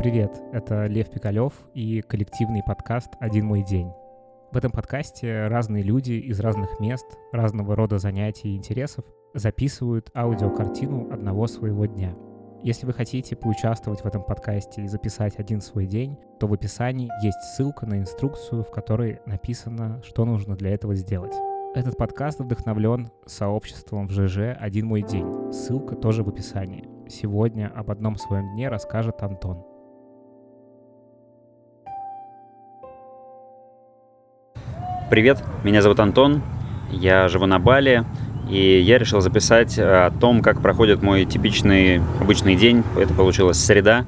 Привет, это Лев Пикалев и коллективный подкаст «Один мой день». В этом подкасте разные люди из разных мест, разного рода занятий и интересов записывают аудиокартину одного своего дня. Если вы хотите поучаствовать в этом подкасте и записать один свой день, то в описании есть ссылка на инструкцию, в которой написано, что нужно для этого сделать. Этот подкаст вдохновлен сообществом в ЖЖ «Один мой день». Ссылка тоже в описании. Сегодня об одном своем дне расскажет Антон. Привет, меня зовут Антон, я живу на Бали, и я решил записать о том, как проходит мой типичный обычный день. Это получилась среда,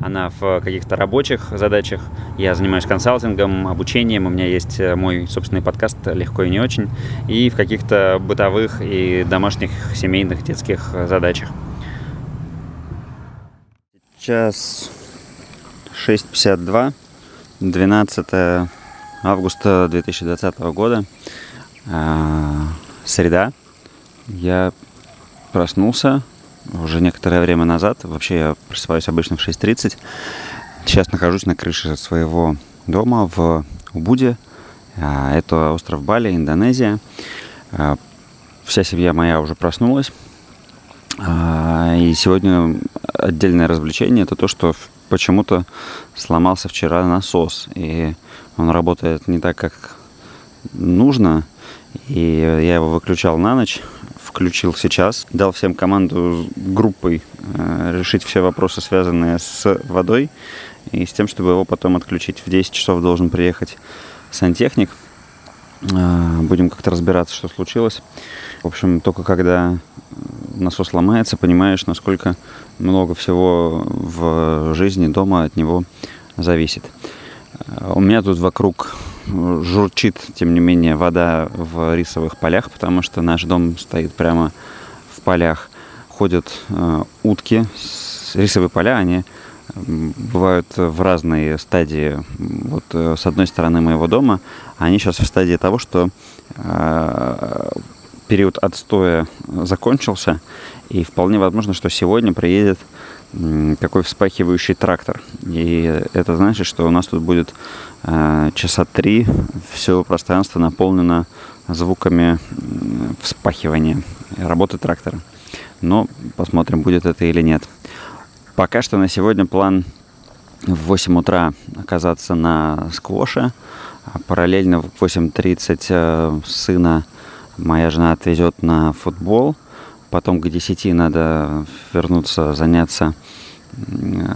она в каких-то рабочих задачах. Я занимаюсь консалтингом, обучением, у меня есть мой собственный подкаст «Легко и не очень», и в каких-то бытовых и домашних, семейных, детских задачах. Сейчас 6.52, 12 августа 2020 года, э, среда. Я проснулся уже некоторое время назад. Вообще я просыпаюсь обычно в 6.30. Сейчас нахожусь на крыше своего дома в Убуде. Э, это остров Бали, Индонезия. Э, вся семья моя уже проснулась. И сегодня отдельное развлечение это то, что почему-то сломался вчера насос. И он работает не так, как нужно. И я его выключал на ночь, включил сейчас, дал всем команду группой э, решить все вопросы, связанные с водой, и с тем, чтобы его потом отключить. В 10 часов должен приехать сантехник. Э, будем как-то разбираться, что случилось. В общем, только когда насос ломается, понимаешь, насколько много всего в жизни дома от него зависит. У меня тут вокруг журчит, тем не менее, вода в рисовых полях, потому что наш дом стоит прямо в полях. Ходят э, утки. Рисовые поля, они бывают в разные стадии. Вот э, с одной стороны моего дома, они сейчас в стадии того, что э, период отстоя закончился, и вполне возможно, что сегодня приедет такой вспахивающий трактор. И это значит, что у нас тут будет э, часа три все пространство наполнено звуками вспахивания работы трактора. Но посмотрим, будет это или нет. Пока что на сегодня план в 8 утра оказаться на сквоше. А параллельно в 8.30 э, сына моя жена отвезет на футбол – потом к 10 надо вернуться, заняться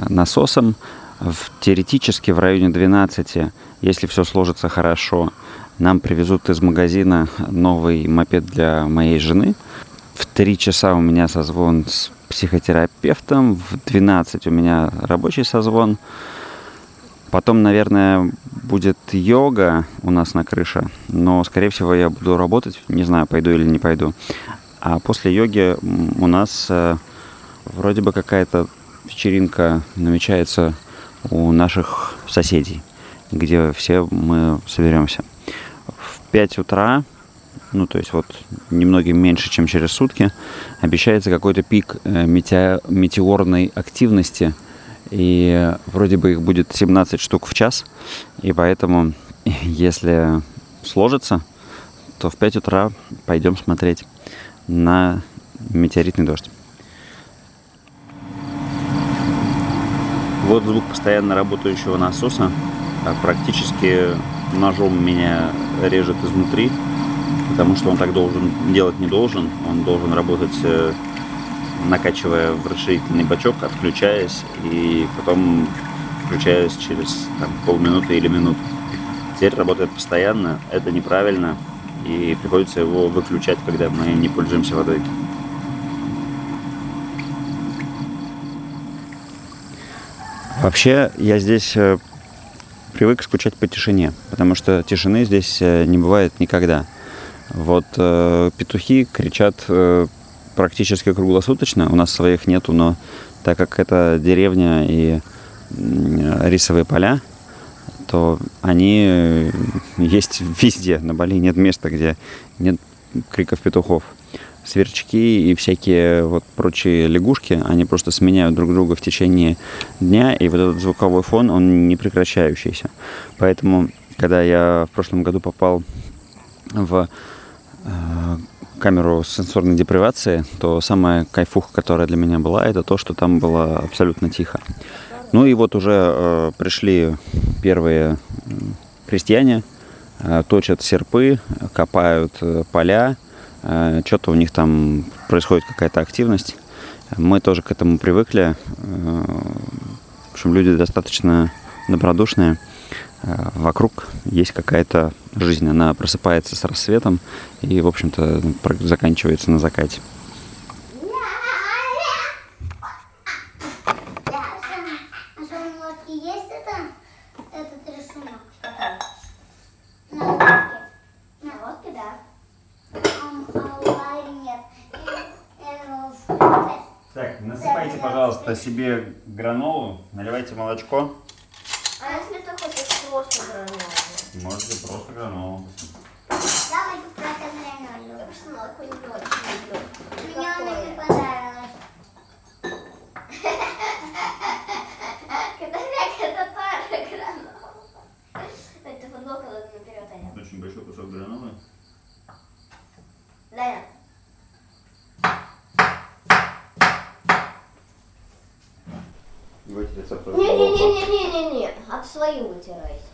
насосом. В, теоретически в районе 12, если все сложится хорошо, нам привезут из магазина новый мопед для моей жены. В 3 часа у меня созвон с психотерапевтом, в 12 у меня рабочий созвон. Потом, наверное, будет йога у нас на крыше, но, скорее всего, я буду работать. Не знаю, пойду или не пойду. А после йоги у нас э, вроде бы какая-то вечеринка намечается у наших соседей, где все мы соберемся. В 5 утра, ну то есть вот немногим меньше, чем через сутки, обещается какой-то пик э, метеорной активности. И вроде бы их будет 17 штук в час. И поэтому, если сложится, то в 5 утра пойдем смотреть на метеоритный дождь. Вот звук постоянно работающего насоса. А практически ножом меня режет изнутри, потому что он так должен делать не должен. Он должен работать, э, накачивая в расширительный бачок, отключаясь, и потом включаясь через там, полминуты или минуту. Теперь работает постоянно, это неправильно, и приходится его выключать, когда мы не пользуемся водой. Вообще, я здесь э, привык скучать по тишине, потому что тишины здесь э, не бывает никогда. Вот э, петухи кричат э, практически круглосуточно. У нас своих нету, но так как это деревня и э, рисовые поля, то они э, есть везде. На Бали нет места, где нет криков петухов. сверчки и всякие вот прочие лягушки, они просто сменяют друг друга в течение дня, и вот этот звуковой фон, он не прекращающийся. Поэтому, когда я в прошлом году попал в э, камеру сенсорной депривации, то самая кайфуха, которая для меня была, это то, что там было абсолютно тихо. Ну и вот уже э, пришли первые крестьяне, э, точат серпы, копают э, поля, э, что-то у них там происходит какая-то активность. Мы тоже к этому привыкли. Э, в общем, люди достаточно добродушные. Э, вокруг есть какая-то жизнь. Она просыпается с рассветом и, в общем-то, заканчивается на закате. Так, насыпайте, пожалуйста, себе гранолу, наливайте молочко. А если ты хочешь просто гранолу? Можете просто гранолу. Gute euch.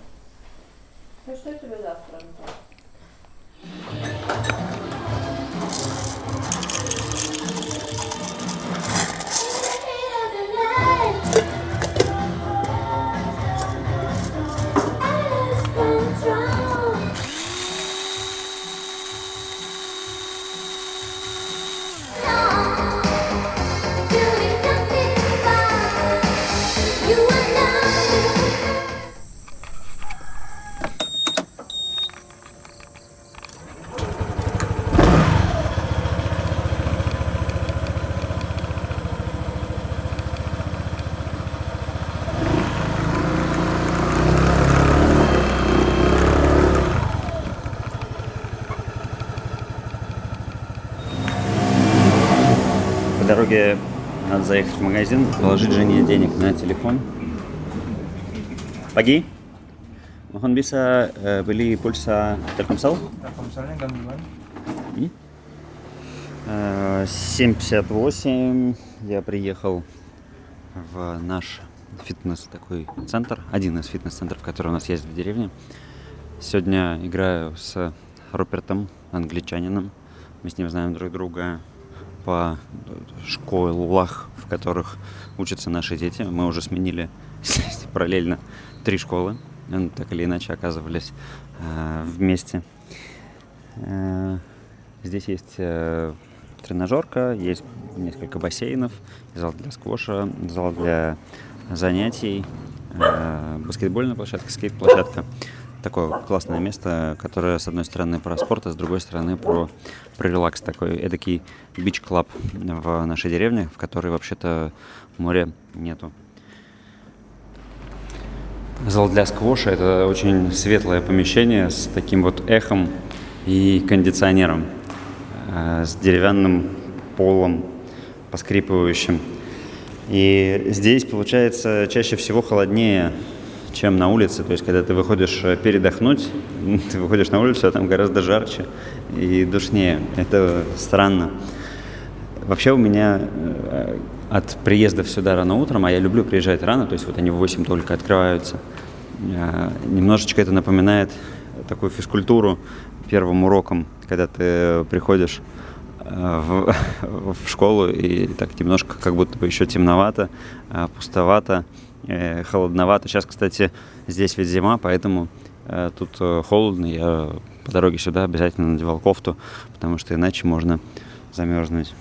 Дороге надо заехать в магазин, положить жене денег на телефон. Pagi. Mohon bisa eh, beli pulsa Telkomsel? Telkomselnya gangguan. Э, 7.58 я приехал в наш фитнес такой центр, один из фитнес-центров, который у нас есть в деревне. Сегодня играю с Рупертом, англичанином. Мы с ним знаем друг друга по школах, в которых учатся наши дети. Мы уже сменили параллельно три школы. Ну, так или иначе оказывались э, вместе. Э, Здесь есть э, тренажерка, есть несколько бассейнов, зал для сквоша, зал для занятий, э, баскетбольная площадка, скейт-площадка. Такое классное место, которое, с одной стороны, про спорт, а с другой стороны, про, про релакс. Такой эдакий бич-клаб в нашей деревне, в которой, вообще-то, моря нету. Зал для сквоша – это очень светлое помещение с таким вот эхом и кондиционером, э, с деревянным полом, поскрипывающим. И здесь получается чаще всего холоднее, чем на улице. То есть, когда ты выходишь э, передохнуть, ты выходишь на улицу, а там гораздо жарче и душнее. Это странно. Вообще у меня э, от приездов сюда рано утром, а я люблю приезжать рано, то есть вот они в 8 только открываются, э, немножечко это напоминает такую физкультуру первым уроком, когда ты приходишь в, в школу и так немножко как будто бы еще темновато, пустовато, э, холодновато. Сейчас, кстати, здесь ведь зима, поэтому э, тут э, холодно. Я по дороге сюда обязательно надевал кофту, потому что иначе можно замерзнуть.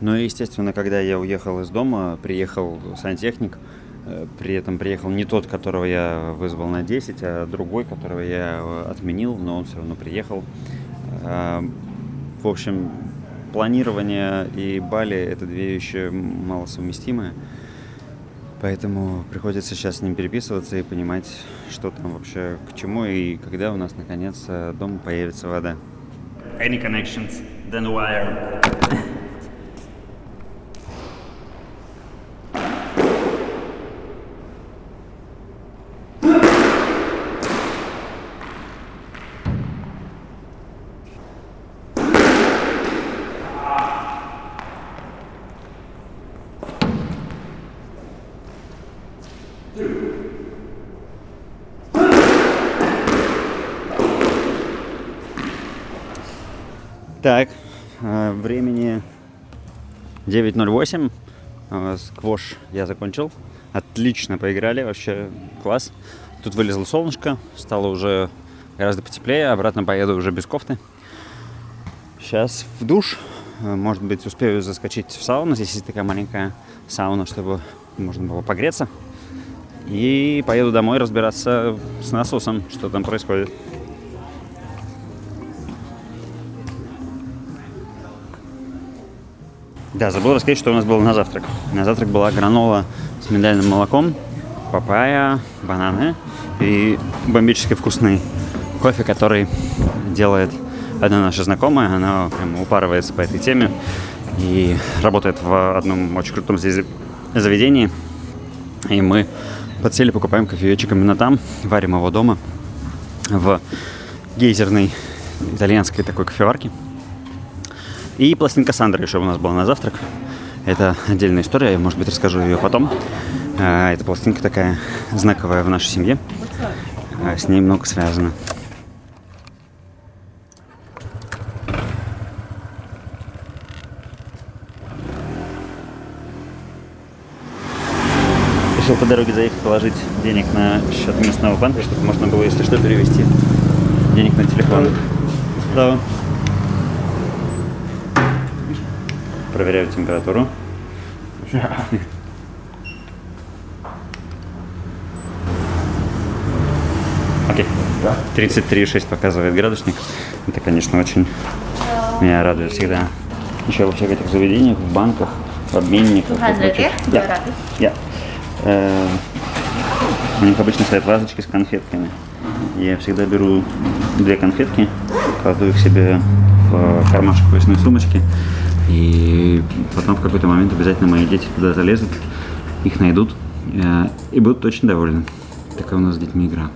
Ну и, естественно, когда я уехал из дома, приехал сантехник, э, при этом приехал не тот, которого я вызвал на 10, а другой, которого я отменил, но он все равно приехал. А, В общем, планирование и Бали – это две вещи малосовместимые. Поэтому приходится сейчас с ним переписываться и понимать, что там вообще к чему и когда у нас наконец э, дома появится вода. Any connections? than wire. Так, э, времени 9.08. Э, Сквош я закончил. Отлично поиграли, вообще класс. Тут вылезло солнышко, стало уже гораздо потеплее. Обратно поеду уже без кофты. Сейчас в душ. Э, Может быть, успею заскочить в сауну. Здесь есть такая маленькая сауна, чтобы можно было погреться. И поеду домой разбираться с насосом, что там происходит. Да, забыл рассказать, что у нас было на завтрак. На завтрак была гранола с миндальным молоком, папайя, бананы и бомбически вкусный кофе, который делает одна наша знакомая. Она прям упарывается по этой теме и работает в одном очень крутом здесь заведении. И мы подсели, покупаем кофеечек именно там, варим его дома в гейзерной итальянской такой кофеварке. И пластинка Сандры еще у нас была на завтрак. Это отдельная история, я, может быть, расскажу ее потом. А, Эта пластинка такая знаковая в нашей семье. А, С ней много связано. Решил по дороге заехать положить денег на счет местного банка, чтобы можно было, если что, перевести денег на телефон. Да. Проверяю температуру. Окей. 33,6 показывает градусник. Это, конечно, очень меня радует всегда. Еще во всех этих заведениях, в банках, в обменниках. прочих. Я. Я. Э, У них обычно стоят вазочки с конфетками. Я всегда беру две конфетки, кладу их себе в кармашек поясной сумочки. И потом в какой-то момент обязательно мои дети туда залезут, их найдут э, и будут очень довольны. Такая у нас с детьми игра.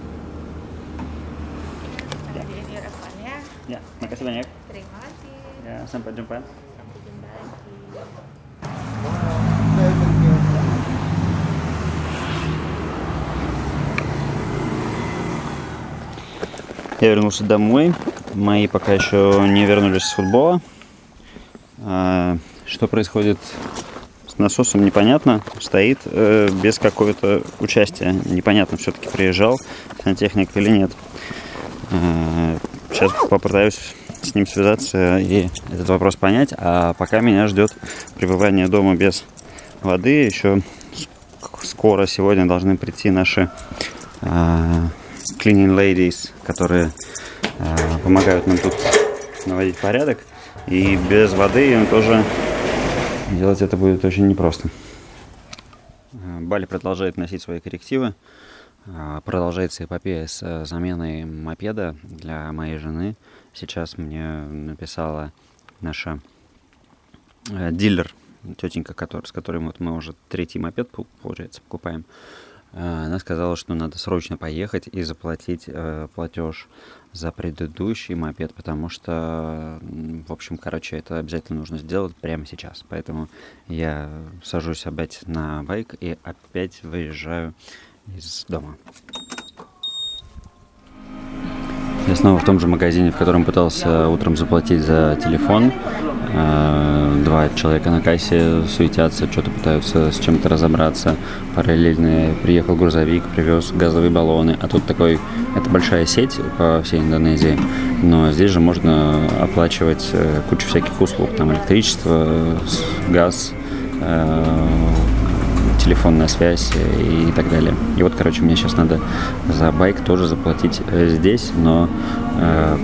Я вернулся домой. Мои пока еще не вернулись с футбола. А, Что происходит с насосом, непонятно. Стоит э, без какого-то участия. Непонятно, все-таки приезжал сантехник или нет. А, Сейчас попытаюсь с ним связаться и этот вопрос понять. А пока меня ждет пребывание дома без воды. Еще ск- скоро сегодня должны прийти наши а, cleaning ladies, которые а, помогают нам тут наводить порядок. И без воды им тоже делать это будет очень непросто. Бали продолжает носить свои коррективы. А, Продолжается эпопея с э, заменой мопеда для моей жены. Сейчас мне написала наша э, дилер, тетенька, который, с которой вот мы уже третий мопед, пол- получается, покупаем. Э, Она сказала, что надо срочно поехать и заплатить э, платеж за предыдущий мопед, потому что, в общем, короче, это обязательно нужно сделать прямо сейчас. Поэтому я сажусь опять на байк и опять выезжаю из дома. Я снова в том же магазине, в котором пытался утром заплатить за телефон. Э, Два человека на кассе суетятся, что-то пытаются с чем-то разобраться. Параллельно приехал грузовик, привез газовые баллоны. А тут такой, это большая сеть по всей Индонезии, но здесь же можно оплачивать э, кучу всяких услуг. Там электричество, газ, э, телефонная связь и так далее. И вот, короче, мне сейчас надо за байк тоже заплатить э, здесь, но э,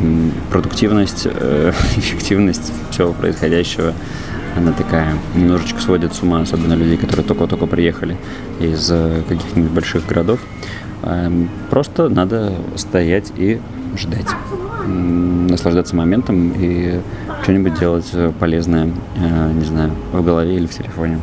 продуктивность, э, эффективность всего происходящего, она такая немножечко сводит с ума, особенно людей, которые только-только приехали из э, каких-нибудь больших городов. Эм, Просто надо стоять и ждать, наслаждаться моментом и что-нибудь делать э, полезное, не знаю, в голове или в телефоне.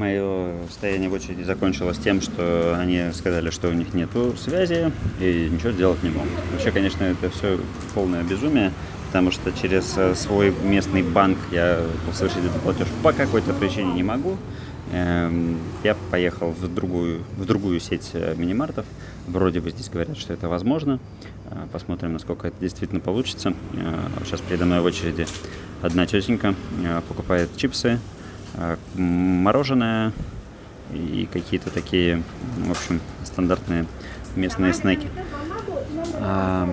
Мое стояние в очереди закончилось тем, что они сказали, что у них нету связи и ничего сделать не могут. Вообще, конечно, это все полное безумие, потому что через э, свой местный банк я совершить этот платеж по какой-то причине не могу. Эм, Я поехал в другую, в другую сеть э, мини-мартов. Вроде бы здесь говорят, что это возможно. Э, Посмотрим, насколько это действительно получится. Сейчас передо мной в очереди одна тетенька покупает чипсы, мороженое и какие-то такие, в общем, стандартные местные снеки. А,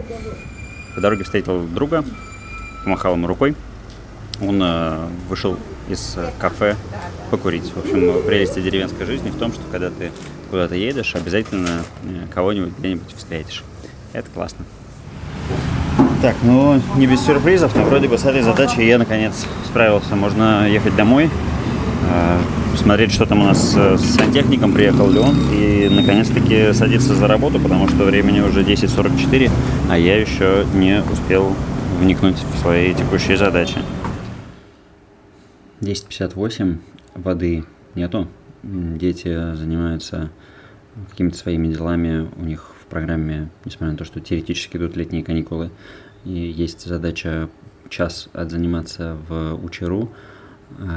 По дороге встретил друга, помахал ему рукой. Он э, вышел из э, кафе покурить. В общем, прелесть деревенской жизни в том, что когда ты куда-то едешь, обязательно э, кого-нибудь где-нибудь встретишь. Это классно. Так, ну не без сюрпризов, но вроде бы с этой задачей я наконец справился. Можно ехать домой, э, посмотреть, что там у нас э, с сантехником, приехал ли он, и наконец-таки садиться за работу, потому что времени уже 10.44, а я еще не успел вникнуть в свои текущие задачи. 10.58, воды нету, дети занимаются какими-то своими делами, у них в программе, несмотря на то, что теоретически идут летние каникулы, и есть задача час отзаниматься в Учеру,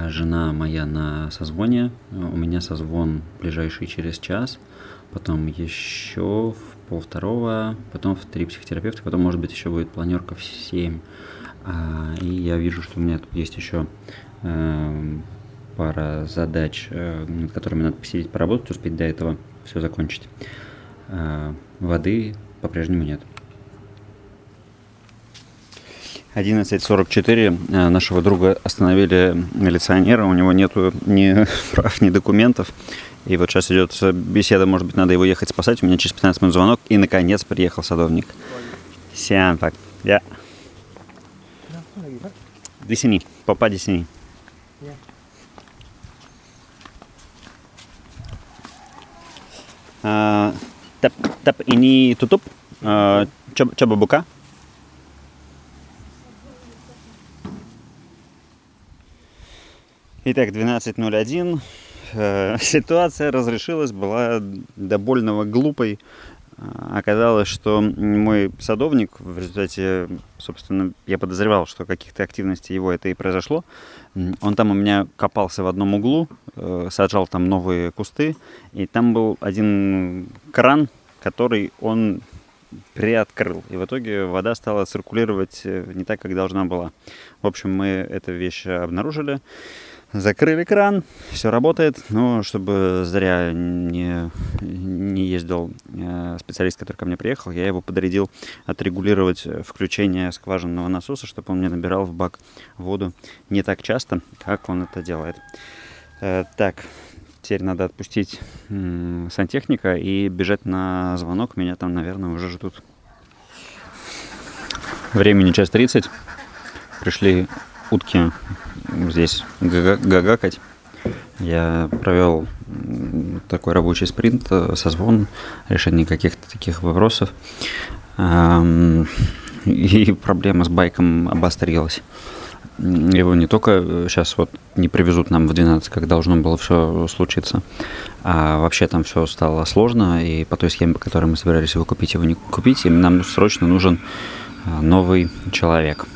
жена моя на созвоне, у меня созвон ближайший через час, потом еще в полвторого, потом в три психотерапевта, потом, может быть, еще будет планерка в 7. А, и я вижу, что у меня тут есть еще эм, пара задач, э, над которыми надо посидеть, поработать, успеть до этого все закончить. А, воды по-прежнему нет. 11.44 э, нашего друга остановили милиционеры, у него нету ни прав, ни документов. И вот сейчас идет беседа, может быть, надо его ехать спасать. У меня через 15 минут звонок, и наконец приехал садовник. Siapa? Ya. Di sini, papa di sini. Ah, tap tap ini tutup. Итак, 12.01. Э, Ситуация разрешилась, была до больного глупой. А, Оказалось, что мой садовник, в результате, собственно, я подозревал, что каких-то активностей его это и произошло. Он там у меня копался в одном углу, э, саджал там новые кусты, и там был один кран, который он приоткрыл. И в итоге вода стала циркулировать э, не так, как должна была. В общем, мы эту вещь обнаружили. Закрыли кран, все работает, но чтобы зря не, не ездил э, специалист, который ко мне приехал, я его подрядил отрегулировать включение скважинного насоса, чтобы он мне набирал в бак воду не так часто, как он это делает. Э, Так, теперь надо отпустить сантехника и бежать на звонок. Меня там, наверное, уже ждут. Времени час 30. Пришли утки здесь гага- гагакать. Я провел такой рабочий спринт, э, созвон, решение каких-то таких вопросов. И проблема с байком обострилась. Его не только сейчас вот не привезут нам в 12, как должно было все случиться, а вообще там все стало сложно, и по той схеме, по которой мы собирались его купить, его не купить, и нам срочно нужен а, новый человек.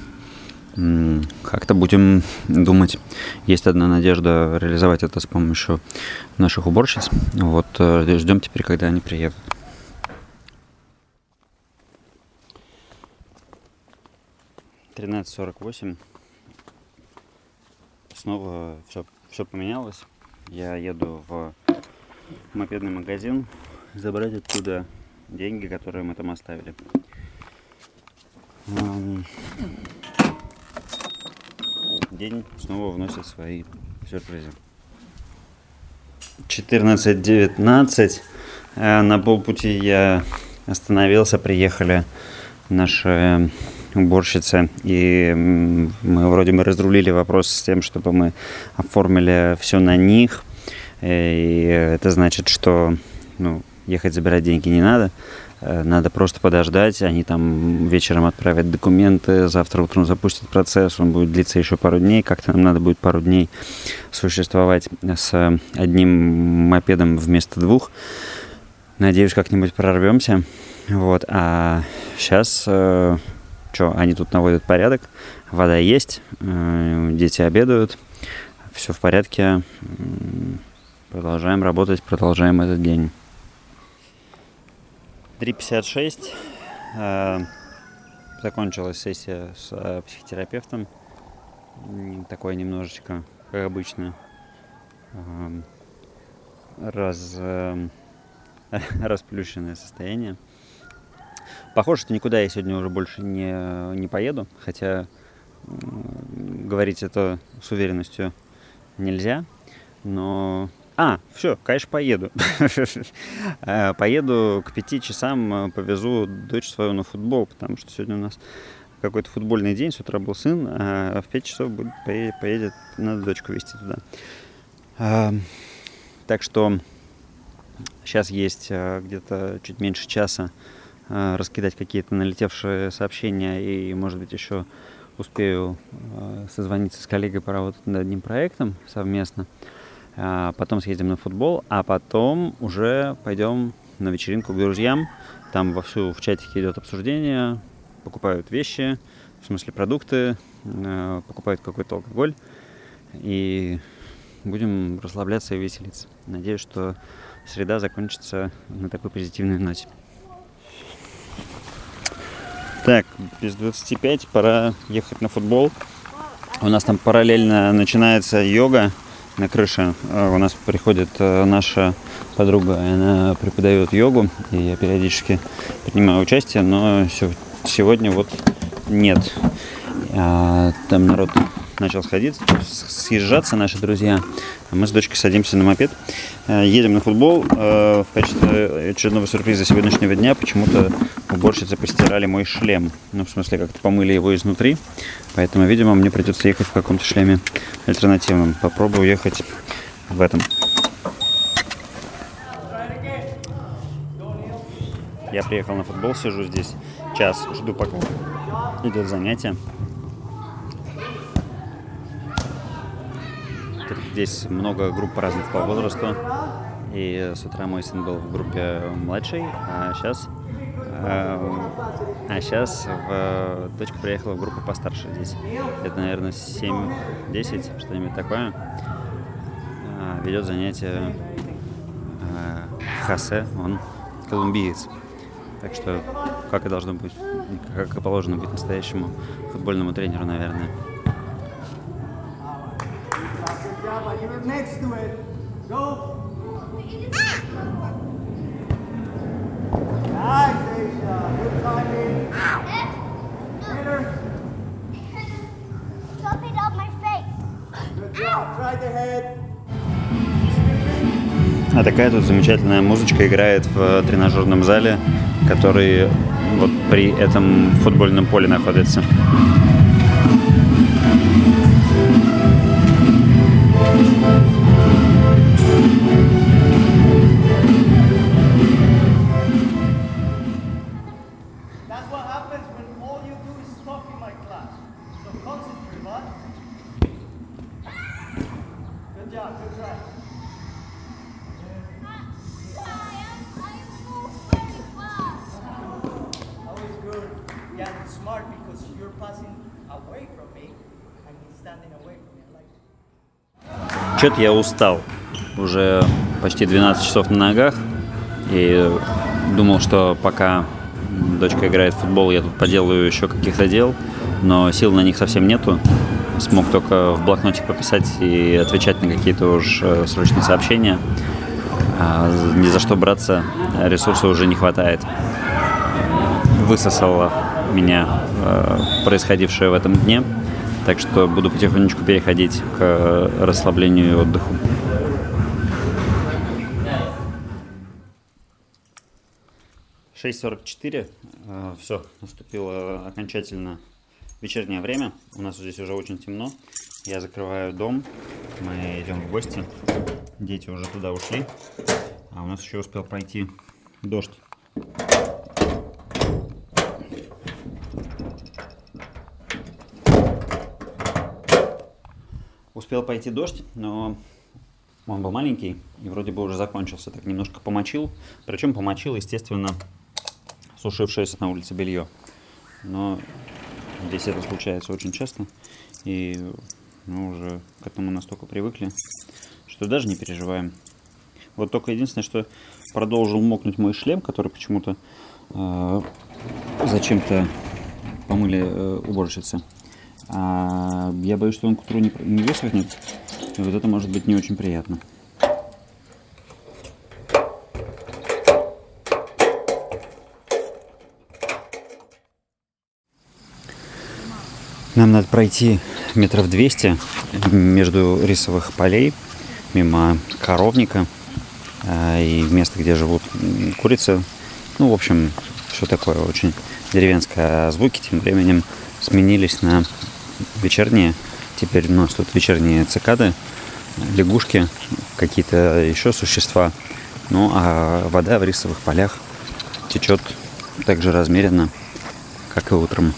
Как-то будем думать. Есть одна надежда реализовать это с помощью наших уборщиц. Вот э, ждем теперь, когда они приедут. Тринадцать сорок восемь. Снова все, все поменялось. Я еду в мопедный магазин забрать оттуда деньги, которые мы там оставили. День снова вносит свои сюрпризы. 14.19. Э, На полпути я остановился, приехали наши уборщицы, и мы вроде бы разрулили вопрос с тем, чтобы мы оформили все на них. Э, И это значит, что ну, ехать забирать деньги не надо. Э, Надо просто подождать, они там вечером отправят документы, завтра утром запустят процесс, он будет длиться еще пару дней, как-то нам надо будет пару дней существовать с одним мопедом вместо двух. Надеюсь, как-нибудь прорвемся. Вот, а сейчас, что, они тут наводят порядок, вода есть, э, дети обедают, все в порядке, продолжаем работать, продолжаем этот день. 3.56. э, Закончилась сессия с э, психотерапевтом. Такое немножечко, как обычно, эм, раз, эм, расплющенное состояние. Похоже, что никуда я сегодня уже больше не, не поеду, хотя говорить это с уверенностью нельзя, но... А, все, конечно, поеду. Э, Поеду к пяти часам, э, повезу дочь свою на футбол, потому что сегодня у нас какой-то футбольный день, с утра был сын, а в 5 часов будет, пое- поедет, надо дочку везти туда. А, Так что сейчас есть э, где-то чуть меньше часа э, раскидать какие-то налетевшие сообщения и, может быть, еще успею э, созвониться с коллегой поработать над одним проектом совместно. А, Потом съездим на футбол, а потом уже пойдем на вечеринку к друзьям. Там вовсю в чатике идет обсуждение, покупают вещи, в смысле продукты, э, покупают какой-то алкоголь. И будем расслабляться и веселиться. Надеюсь, что среда закончится на такой позитивной ноте. Так, без 25 пора ехать на футбол. У нас там параллельно начинается йога на крыше. Э, У нас приходит э, наша подруга, она преподает йогу, и я периодически принимаю участие, но сегодня вот нет. А, Там народ начал сходить, съезжаться наши друзья. Мы с дочкой садимся на мопед, э, едем на футбол. Э, В качестве очередного сюрприза сегодняшнего дня почему-то уборщицы постирали мой шлем. Ну, в смысле, как-то помыли его изнутри. Поэтому, видимо, мне придется ехать в каком-то шлеме альтернативном. Попробую ехать в этом. Я приехал на футбол, сижу здесь час, жду пока идет занятие. Здесь много групп разных по возрасту. И с утра мой сын был в группе младшей, а сейчас, а сейчас дочка приехала в группу постарше здесь. Это, наверное, 7-10, что-нибудь такое. А, Ведет занятие а, Хосе, он колумбиец. Так что, как и должно быть, как и положено быть настоящему футбольному тренеру, наверное. Next to it. Go. Nice, Aisha. Good timing. Hitter. Drop it on my face. Good job. Try the head. А такая тут замечательная музычка играет в тренажерном зале, который вот при этом футбольном поле находится. Что-то я устал. Уже почти 12 часов на ногах. И думал, что пока дочка играет в футбол, я тут поделаю еще каких-то дел. Но сил на них совсем нету. Смог только в блокнотик пописать и отвечать на какие-то уж э, срочные сообщения. А ни за что браться ресурса уже не хватает. Высосало меня э, происходившее в этом дне. Так что буду потихонечку переходить к э, расслаблению и отдыху. Шесть сорок четыре. Все, наступило окончательно вечернее время. У нас здесь уже очень темно. Я закрываю дом. Мы идем в гости. Дети уже туда ушли. А у нас еще успел пройти дождь. Успел пойти дождь, но он был маленький и вроде бы уже закончился. Так немножко помочил. Причем помочил, естественно, сушившееся на улице белье. Но здесь это случается очень часто. И мы уже к этому настолько привыкли, что даже не переживаем. Вот только единственное, что продолжил мокнуть мой шлем, который почему-то э, зачем-то помыли э, уборщицы. А я боюсь, что он к утру не, не высохнет. И вот это может быть не очень приятно. Нам надо пройти метров 200 между рисовых полей, мимо коровника э, и места, где живут курицы. Ну, в общем, все такое очень деревенское. А звуки тем временем сменились на вечерние. Теперь у нас тут вечерние цикады, лягушки, какие-то еще существа. Ну, а вода в рисовых полях течет так же размеренно, как и утром.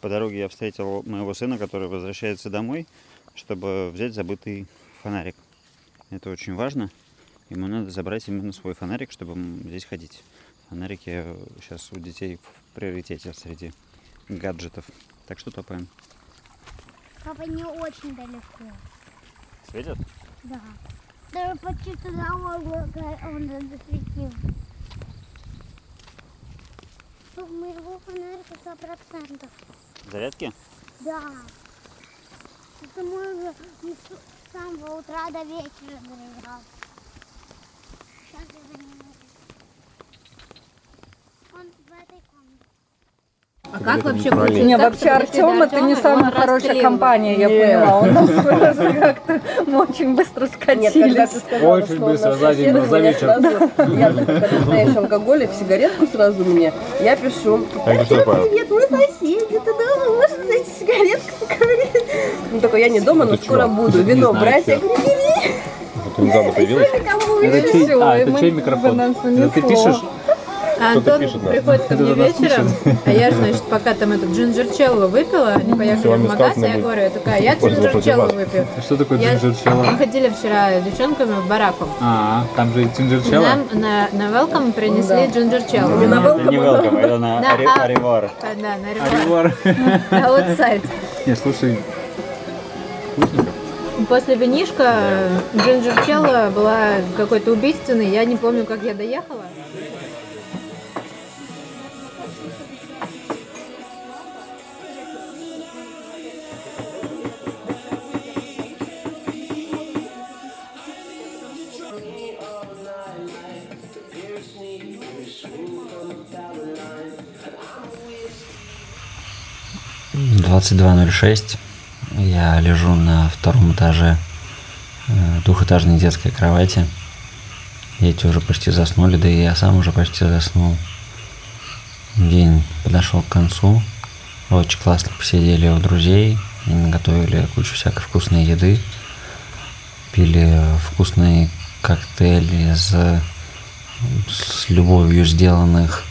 По дороге я встретил моего сына, который возвращается домой, чтобы взять забытый фонарик. Это очень важно. Ему надо забрать именно свой фонарик, чтобы здесь ходить. Фонарики сейчас у детей в приоритете среди гаджетов. Так что топаем. Папа не очень далеко. Светят? Да. Даже почти туда он засветил. У моего фонарика сто процентов. Зарядки? Да. Это мой уже не с самого утра до вечера заряжал. Сейчас я за ним. Он в этой комнате. А как вообще Не, получилось? так, вообще Артем это не самая хорошая компания, я поняла. Он нас как-то мы очень быстро Нет, когда скатились. Очень быстро, за день, сосед, за вечер. Я, знаешь алкоголь, в сигаретку сразу мне, я пишу. А? Привет, мы соседи, ты дома, сигаретку покурить? Ну, такой, я не дома, но скоро буду. Вино брать, я говорю, бери. Вот недавно появилась? Кому Это чей, а, это чей микрофон? ты пишешь? А Антон пишет, да. приходит ко мне вечером, а я, значит, пока там этот джинджерчелло выпила, они поехали в магаз, сказано я говорю, я такая, я джинджерчелло выпью. Что такое джинджерчелло? Мы ходили вчера с девчонками в бараку. А, там же джинджерчелло? Нам на, на welcome принесли джинджерчелло. Не на это не это на а- аривар. А, Да, на. Аривар. На outside. Не, слушай, вкусненько. После винишка джинджерчелло была какой-то убийственной, я не помню, как я доехала. Двадцать два ноль шесть. Я лежу на втором этаже э, двухэтажной детской кровати. Дети уже почти заснули, да и я сам уже почти заснул. День подошел к концу. Очень классно посидели у друзей. Они наготовили кучу всякой вкусной еды. Пили вкусные коктейли из с любовью сделанных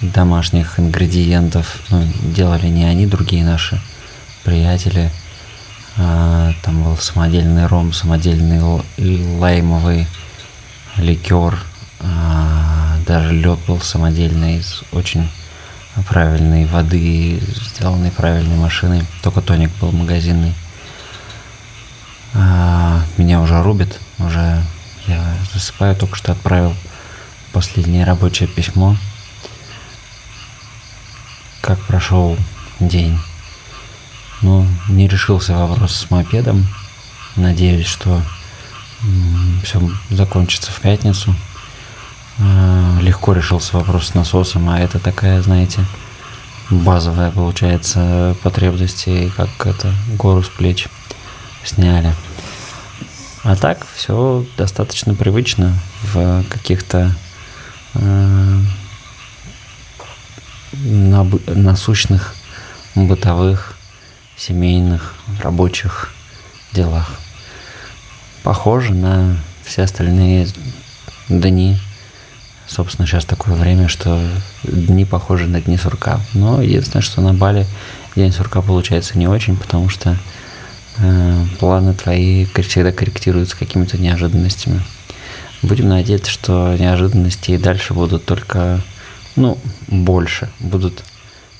домашних ингредиентов. Ну, делали не они, другие наши приятели. А, там был самодельный ром, самодельный лаймовый ликер. А, даже лед был самодельный из очень правильной воды, сделанной правильной машиной. Только тоник был магазинный. А, меня уже рубит, уже я засыпаю, только что отправил последнее рабочее письмо. Как прошел день? Ну, не решился вопрос с мопедом. Надеюсь, что все закончится в пятницу. А, Легко решился вопрос с насосом, а это такая, знаете, базовая, получается, потребности, как это, гору с плеч сняли. А так все достаточно привычно в каких-то э, набы- насущных, бытовых, семейных, рабочих делах. Похоже на все остальные дни. Собственно, сейчас такое время, что дни похожи на дни сурка. Но единственное, что на Бали день сурка получается не очень, потому что э, планы твои всегда корректируются какими-то неожиданностями. Будем надеяться, что неожиданности и дальше будут только, ну, больше, будут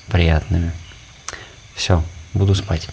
приятными. Все, буду спать.